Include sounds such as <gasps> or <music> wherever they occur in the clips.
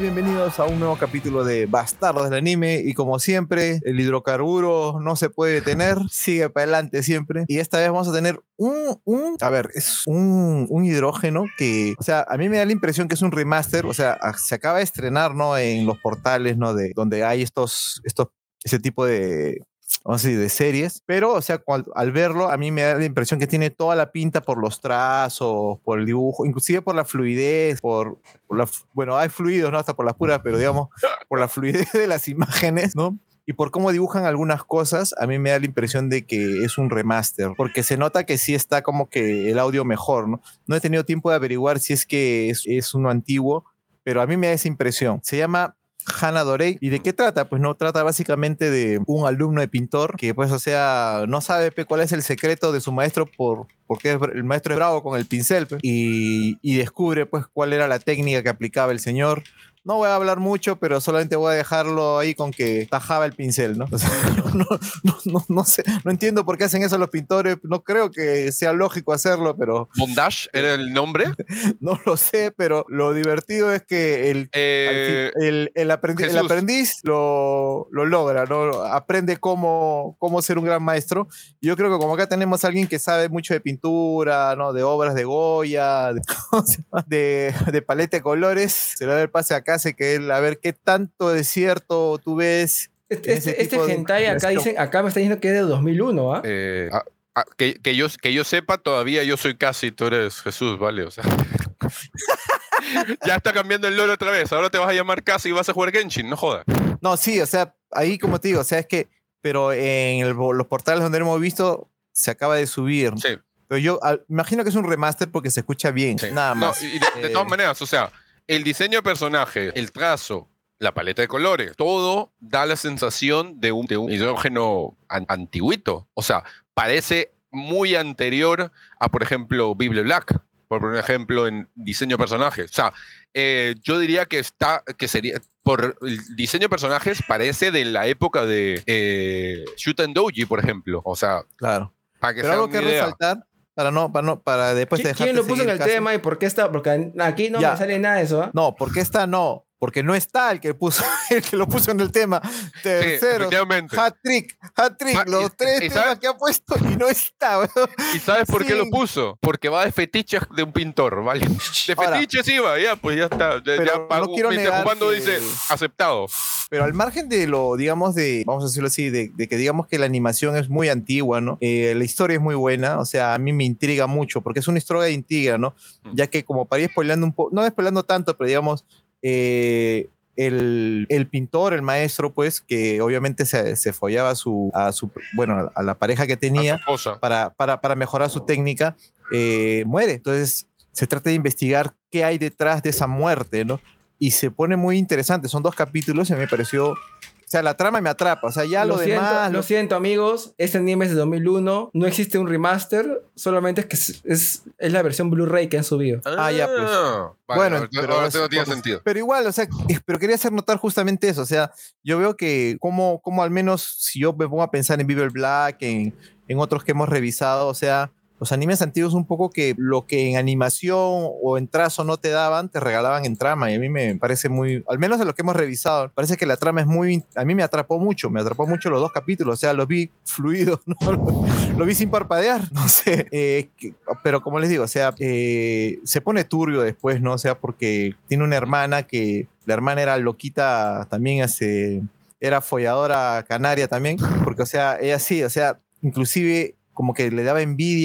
Bienvenidos a un nuevo capítulo de Bastardos del Anime y como siempre el hidrocarburo no se puede detener, sigue para adelante siempre y esta vez vamos a tener un, un a ver, es un, un, hidrógeno que, o sea, a mí me da la impresión que es un remaster, o sea, se acaba de estrenar, ¿no? En los portales, ¿no? De donde hay estos, estos, ese tipo de vamos a decir, de series, pero, o sea, al, al, verlo, a mí me da la impresión que tiene toda la pinta por los trazos, por el dibujo, inclusive por la fluidez, por, por la, bueno, hay fluidos, ¿no? Hasta por las puras, pero digamos, <laughs> por la fluidez de las imágenes, ¿no? Y por cómo dibujan algunas cosas, a mí me da la impresión de que es un remaster, porque se nota que sí está como que el audio mejor, ¿no? No he tenido tiempo de averiguar si es que es, es uno antiguo, pero a mí me da esa impresión. Se llama Hannah Dorey. ¿Y de qué trata? Pues no trata básicamente de un alumno de pintor que pues o sea no sabe cuál es el secreto de su maestro por porque el maestro es bravo con el pincel y, y descubre pues cuál era la técnica que aplicaba el señor no voy a hablar mucho, pero solamente voy a dejarlo ahí con que tajaba el pincel, ¿no? <laughs> O sea, no, no, no, no, sé, no entiendo por qué hacen eso los pintores, no creo que sea lógico hacerlo, pero... ¿Bondage era el nombre? <laughs> no lo sé, pero lo divertido es que el, eh, el, el, aprendiz, el aprendiz lo, lo, logra, ¿no? Aprende cómo, cómo ser un gran maestro. Yo creo que como acá tenemos a alguien que sabe mucho de pintura, ¿no? De obras de Goya, <laughs> de, de, de paleta de colores, se le da el pase acá hace que él, a ver qué tanto desierto tú ves. Este, este, este hentai acá, dicen, acá me está diciendo que es de 2001, ¿ah? Eh, ah, que, que, yo, que yo sepa, todavía yo soy casi, tú eres Jesús, ¿vale? O sea. <laughs> ya está cambiando el lore otra vez. Ahora te vas a llamar casi y vas a jugar Genshin, no jodas. No, sí, o sea, ahí como te digo, o sea, es que, pero en el, los portales donde hemos visto, se acaba de subir. Sí. Pero yo al, imagino que es un remaster porque se escucha bien, sí. nada más. No, y de, de todas maneras, o sea, el diseño de personaje, el trazo, la paleta de colores, todo da la sensación de un, de un hidrógeno an antiguito. O sea, parece muy anterior a, por ejemplo, Bible Black, por ejemplo, en diseño de personajes. O sea, eh, yo diría que está, que sería, por el diseño de personajes parece de la época de eh, Shoot and Doji, por ejemplo. O sea, claro. Para que Pero algo que idea. resaltar para no, para no, para después de ¿Quién lo puso en el caso? tema y por qué está? Porque aquí no ya. me sale nada de eso. ¿eh? No, porque está no, porque no está el que puso, <laughs> el que lo puso en el tema. Tercero, sí, hat trick, hat trick, los y, tres y temas sabes, que ha puesto y no está. Bro. ¿Y sabes por sí. qué lo puso? Porque va de fetiches de un pintor, ¿vale? De fetiches iba, ya, pues ya está. Pero ya pagó, no quiero negar que... dice aceptado. Pero al margen de lo, digamos, de, vamos a decirlo así, de, de que digamos que la animación es muy antigua, ¿no? Eh, la historia es muy buena, o sea, a mí me intriga mucho, porque es una historia de intriga, ¿no? Mm. Ya que como para ir spoilando un poco, no spoilando tanto, pero digamos, eh, el, el, pintor, el maestro, pues, que obviamente se, se follaba a su, a su, bueno, a la pareja que tenía para, para, para, mejorar su técnica, eh, muere. Entonces, se trata de investigar qué hay detrás de esa muerte, ¿no? Y se pone muy interesante. Son dos capítulos y me pareció o sea, la trama me atrapa. O sea, ya lo, lo demás. Siento, lo... lo siento, amigos. Este anime es de 2001. No existe un remaster. Solamente es que es, es, es la versión Blu-ray que han subido. Ah, ah ya, pues. Vale, bueno, ahora, pero, ahora no tiene sentido. Pero igual, o sea, pero quería hacer notar justamente eso. O sea, yo veo que, como, como al menos si yo me pongo a pensar en Bible Black, en, en otros que hemos revisado, o sea, los animes antiguos un poco que lo que en animación o en trazo no te daban, te regalaban en trama. Y a mí me parece muy, al menos de lo que hemos revisado, parece que la trama es muy, a mí me atrapó mucho, me atrapó mucho los dos capítulos, o sea, los vi fluidos, <laughs> ¿no? lo, vi sin parpadear, no sé. Eh, pero como les digo, o sea, eh, se pone turbio después, ¿no? O sea, porque tiene una hermana que la hermana era loquita también hace era folladora canaria también, porque o sea, ella sí, o sea, inclusive como que le daba envidia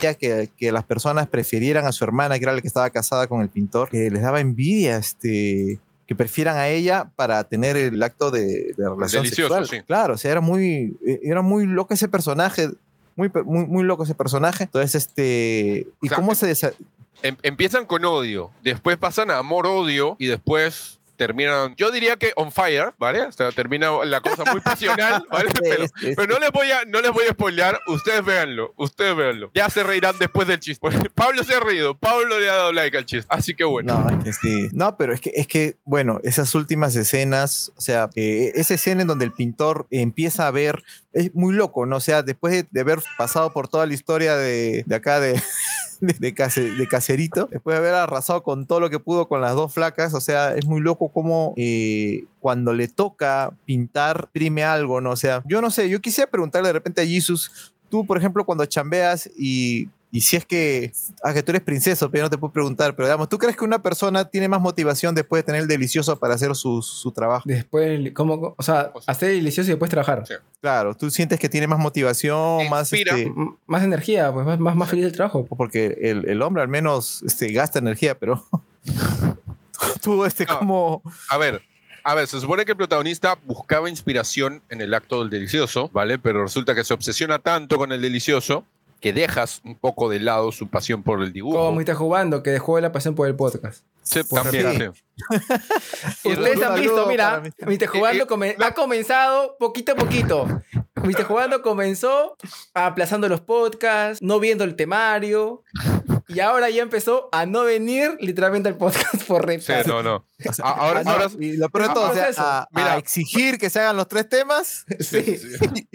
que, que las personas prefirieran a su hermana, que era la que estaba casada con el pintor, que les daba envidia, este que prefieran a ella para tener el acto de, de relación Delicioso, sexual. sí. Claro, o sea, era muy, eh, era muy loco ese personaje, muy, muy, muy loco ese personaje. Entonces, este, ¿y O sea, cómo se desa- Em- empiezan con odio, después pasan a amor-odio y después terminan, yo diría que on fire, ¿vale? O sea, termina la cosa muy pasional, <laughs> ¿vale? Pero, no les voy a no les voy a spoilear, ustedes véanlo, ustedes véanlo. Ya se reirán después del chiste. <laughs> Pablo se ha reído, Pablo le ha dado like al chiste, así que bueno. No, es que sí. No, pero es que, es que, bueno, esas últimas escenas, o sea, eh, esa escena en donde el pintor empieza a ver, es muy loco, ¿no? O sea, después de, de haber pasado por toda la historia de, de acá de, <laughs> <laughs> de, Case- de Caserito, después de haber arrasado con todo lo que pudo con las dos flacas, o sea, es muy loco cómo eh, cuando le toca pintar, prime algo, ¿no? O sea, yo no sé, yo quisiera preguntarle de repente a Jesus, tú, por ejemplo, cuando chambeas y... Y si es que, ah, que tú eres princesa, pero no te puedo preguntar, pero digamos, ¿tú crees que una persona tiene más motivación después de tener el delicioso para hacer su, su trabajo? Después, ¿cómo? O sea, hacer delicioso y después trabajar. Sí. Claro, tú sientes que tiene más motivación, más Inspira. este, Más energía, pues más, más, más feliz el trabajo. porque el, el hombre al menos este, gasta energía, pero <laughs> tú este No. como A ver, a ver, se supone que el protagonista buscaba inspiración en el acto del delicioso, ¿vale? Pero resulta que se obsesiona tanto con el delicioso que dejas un poco de lado su pasión por el dibujo. Como está jugando, que dejó la pasión por el podcast. Sí, Por también, sí. <laughs> Ustedes han visto, mira, Viste Jugando y- come- ha comenzado poquito a poquito. Viste Jugando comenzó aplazando los podcasts, no viendo el temario. Y ahora ya empezó a no venir literalmente al podcast <laughs> por Sí, retraso. no, no. Ahora, Ah, no, ahora, y lo peor de todo, o sea, a, a Mira. exigir que se hagan los tres temas. Sí.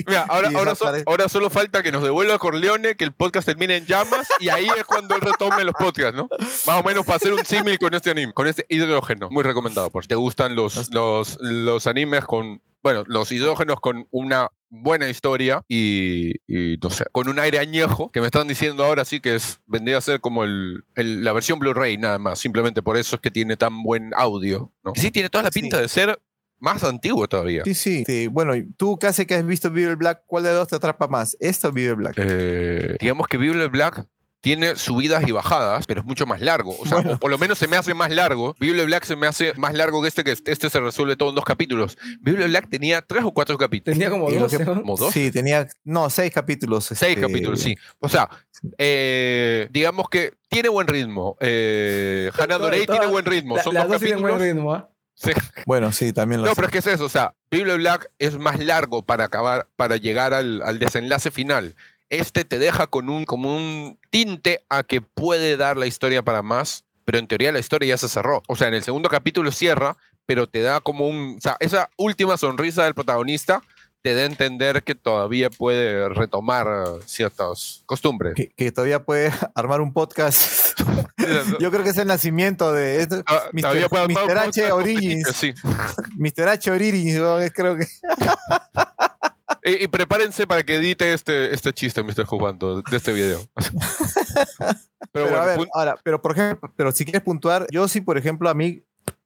mira, ahora, <laughs> ahora, so- ahora solo falta que nos devuelva Corleone, que el podcast termine en llamas y ahí es cuando él retome los podcasts, ¿no? Más o menos para hacer un símil con este anime, con este hidrógeno. Muy recomendado, por si te gustan los, los, los animes con, bueno, los hidrógenos con una buena historia y, y, no sé, con un aire añejo, que me están diciendo ahora sí que es, vendría a ser como el, el- la versión Blu-ray nada más, simplemente por eso es que tiene tan buen audio, ¿no? Sí, tiene toda la Sí. pinta de ser más antiguo todavía. Sí, sí. sí. Bueno, tú casi que has visto Vive Black, ¿cuál de los dos te atrapa más? ¿Esto o Vive Black? Eh, digamos que Bible Black tiene subidas y bajadas, pero es mucho más largo. O sea, Bueno. o por lo menos se me hace más largo. Bible Black se me hace más largo que este, que este se resuelve todo en dos capítulos. Bible Black tenía tres o cuatro capítulos. Tenía como Y lo 12, que- ¿no? Como dos. Sí, tenía, no, seis capítulos. Seis este, capítulos, sí. O sea, eh, digamos que tiene buen ritmo. Eh, <laughs> Hannah Dorey tiene buen ritmo. La- Son las dos dos tienen buen capítulos. ritmo, ¿ah? Sí. Bueno, sí, también lo No, sé. pero es que es eso, o sea, Bible Black es más largo para acabar, para llegar al, al desenlace final. Este te deja con un, como un tinte a que puede dar la historia para más, pero en teoría la historia ya se cerró. O sea, en el segundo capítulo cierra, pero te da como un, o sea, esa última sonrisa del protagonista te da a entender que todavía puede retomar ciertas costumbres. que, que todavía puede <laughs> armar un podcast. <laughs> Yo creo que es el nacimiento de esto. Ah, Mr. todavía puede armar un Mr. <laughs> H Origins. Sí. Mr. H Origins, creo que. Y, y prepárense para que edite este, este chiste, Mr. Jugando, de este video. <laughs> Pero, Pero, bueno, a ver, ahora, pero por ejemplo, pero si quieres puntuar, yo sí, por ejemplo, a mí,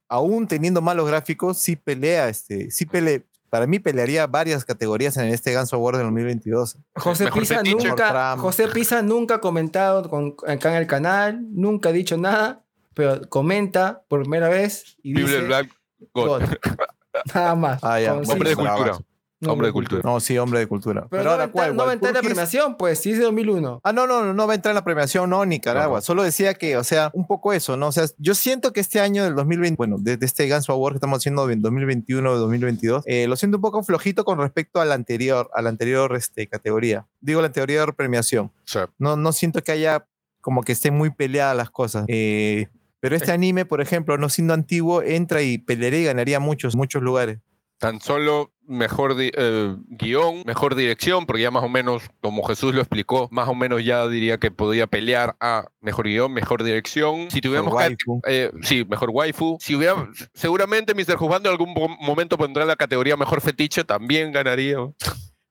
aún teniendo malos gráficos, sí pelea, este, sí pele, para mí pelearía varias categorías en este Ganso Award del 2022. José Pisa nunca. José Pisa nunca ha comentado con, acá en el canal, nunca ha dicho nada, pero comenta por primera vez y Bible dice Black God. God. <laughs> Nada más. Ah, ya, Hombre de cultura. No, Hombre de cultura. No, sí, hombre de cultura. Pero, no, va a ahora, entrar- ¿cuál? no va a entrar en la premiación, pues, si es de 2001. Ah, no, no, no, no va a entrar en la premiación, no, Nicaragua. Ajá. Solo decía que, o sea, un poco eso, ¿no? O sea, yo siento que este año del 2020, bueno, desde este Ganso Award que estamos haciendo en 2021 2022, eh, lo siento un poco flojito con respecto al anterior, a la anterior este, categoría. Digo, la anterior premiación. O sea, No, no siento que haya como que estén muy peleadas las cosas. Eh, pero este anime, por ejemplo, no siendo antiguo, entra y pelearía y ganaría muchos, muchos lugares. tan solo mejor eh, guion, mejor dirección, porque ya más o menos, como Jesús lo explicó, más o menos ya diría que podía pelear a mejor guion, mejor dirección. Si tuviéramos waifu. eh, sí, mejor waifu. Si hubiera, seguramente Mr. Juzgando en algún mo- momento pondrá la categoría mejor fetiche, también ganaría.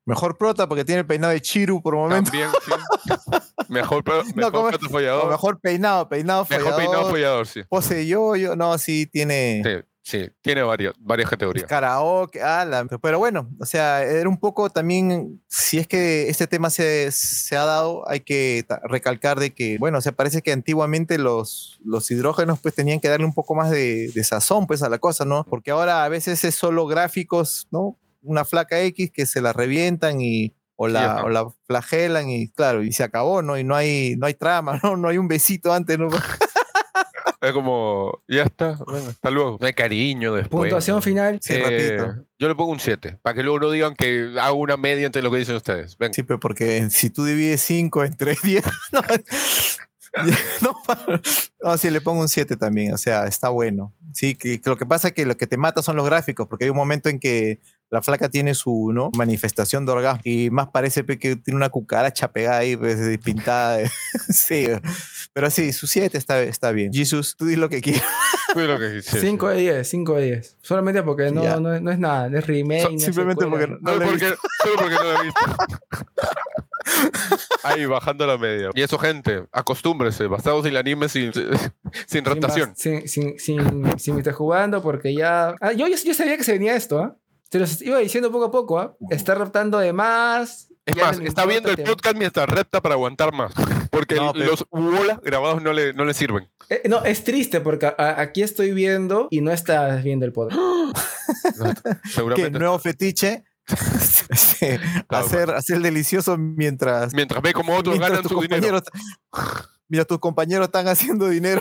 Mejor prota porque tiene el peinado de Chiru por momento. También, sí. <laughs> Mejor, pro- No, mejor mejor peinado, peinado Mejor follador, peinado follador, sí. pose yo, yo, no, sí tiene Sí, sí, tiene varias, varias categorías. karaoke, ah, la- pero bueno, o sea, era un poco también, si es que este tema se, se ha dado, hay que recalcar de que, bueno, o sea, parece que antiguamente los, los hidrógenos pues tenían que darle un poco más de, de sazón pues a la cosa, ¿no? Porque ahora a veces es solo gráficos, ¿no? Una flaca X que se la revientan y... O la, ajá. o la flagelan y claro, y se acabó, ¿no? Y no hay, no hay trama, <laughs> ¿no? No hay un besito antes, ¿no? <laughs> Es como, ya está, bueno, hasta luego. No hay cariño después. Puntuación final. Sí, Eh, yo le pongo un 7, para que luego no digan que hago una media entre lo que dicen ustedes. Venga. Sí, pero porque si tú divides 5 entre <laughs> 10, no, <laughs> no, no, sí, le pongo un 7 también, o sea, está bueno. Sí, que, que lo que pasa es que lo que te mata son los gráficos, porque hay un momento en que la flaca tiene su ¿no? manifestación de orgasmo y más parece que tiene una cucaracha pegada ahí, pues, pintada. de- <laughs> sí, pero sí, su 7 está, está bien. Jesus, tú di lo que quieras. Fue lo que quise. 5 de 10, 5 de 10. Solamente porque no, no, es- no es nada, no es remake. So- no simplemente porque no Solo lo he porque, solo porque no lo he visto. Ahí, bajando la media. Y eso, gente, acostúmbrese. Basados en el anime sin, sin Sin rotación. más- Sin, sin, sin, sin estar jugando porque ya... Ah, yo, yo, yo sabía que se venía esto, ¿ah? Te los iba diciendo poco a poco, ¿ah? Está raptando de más. Es más, no está viendo el podcast mientras repta para aguantar más. Porque No, pero- los bolas grabados no le, no le sirven. Eh, no, es triste porque a- a- aquí estoy viendo y no estás viendo el podcast. <gasps> que Seguramente. nuevo fetiche. <laughs> este, hacer, hacer delicioso mientras Mientras ve como otros mientras ganan su dinero. <laughs> mientras tus compañeros están haciendo dinero.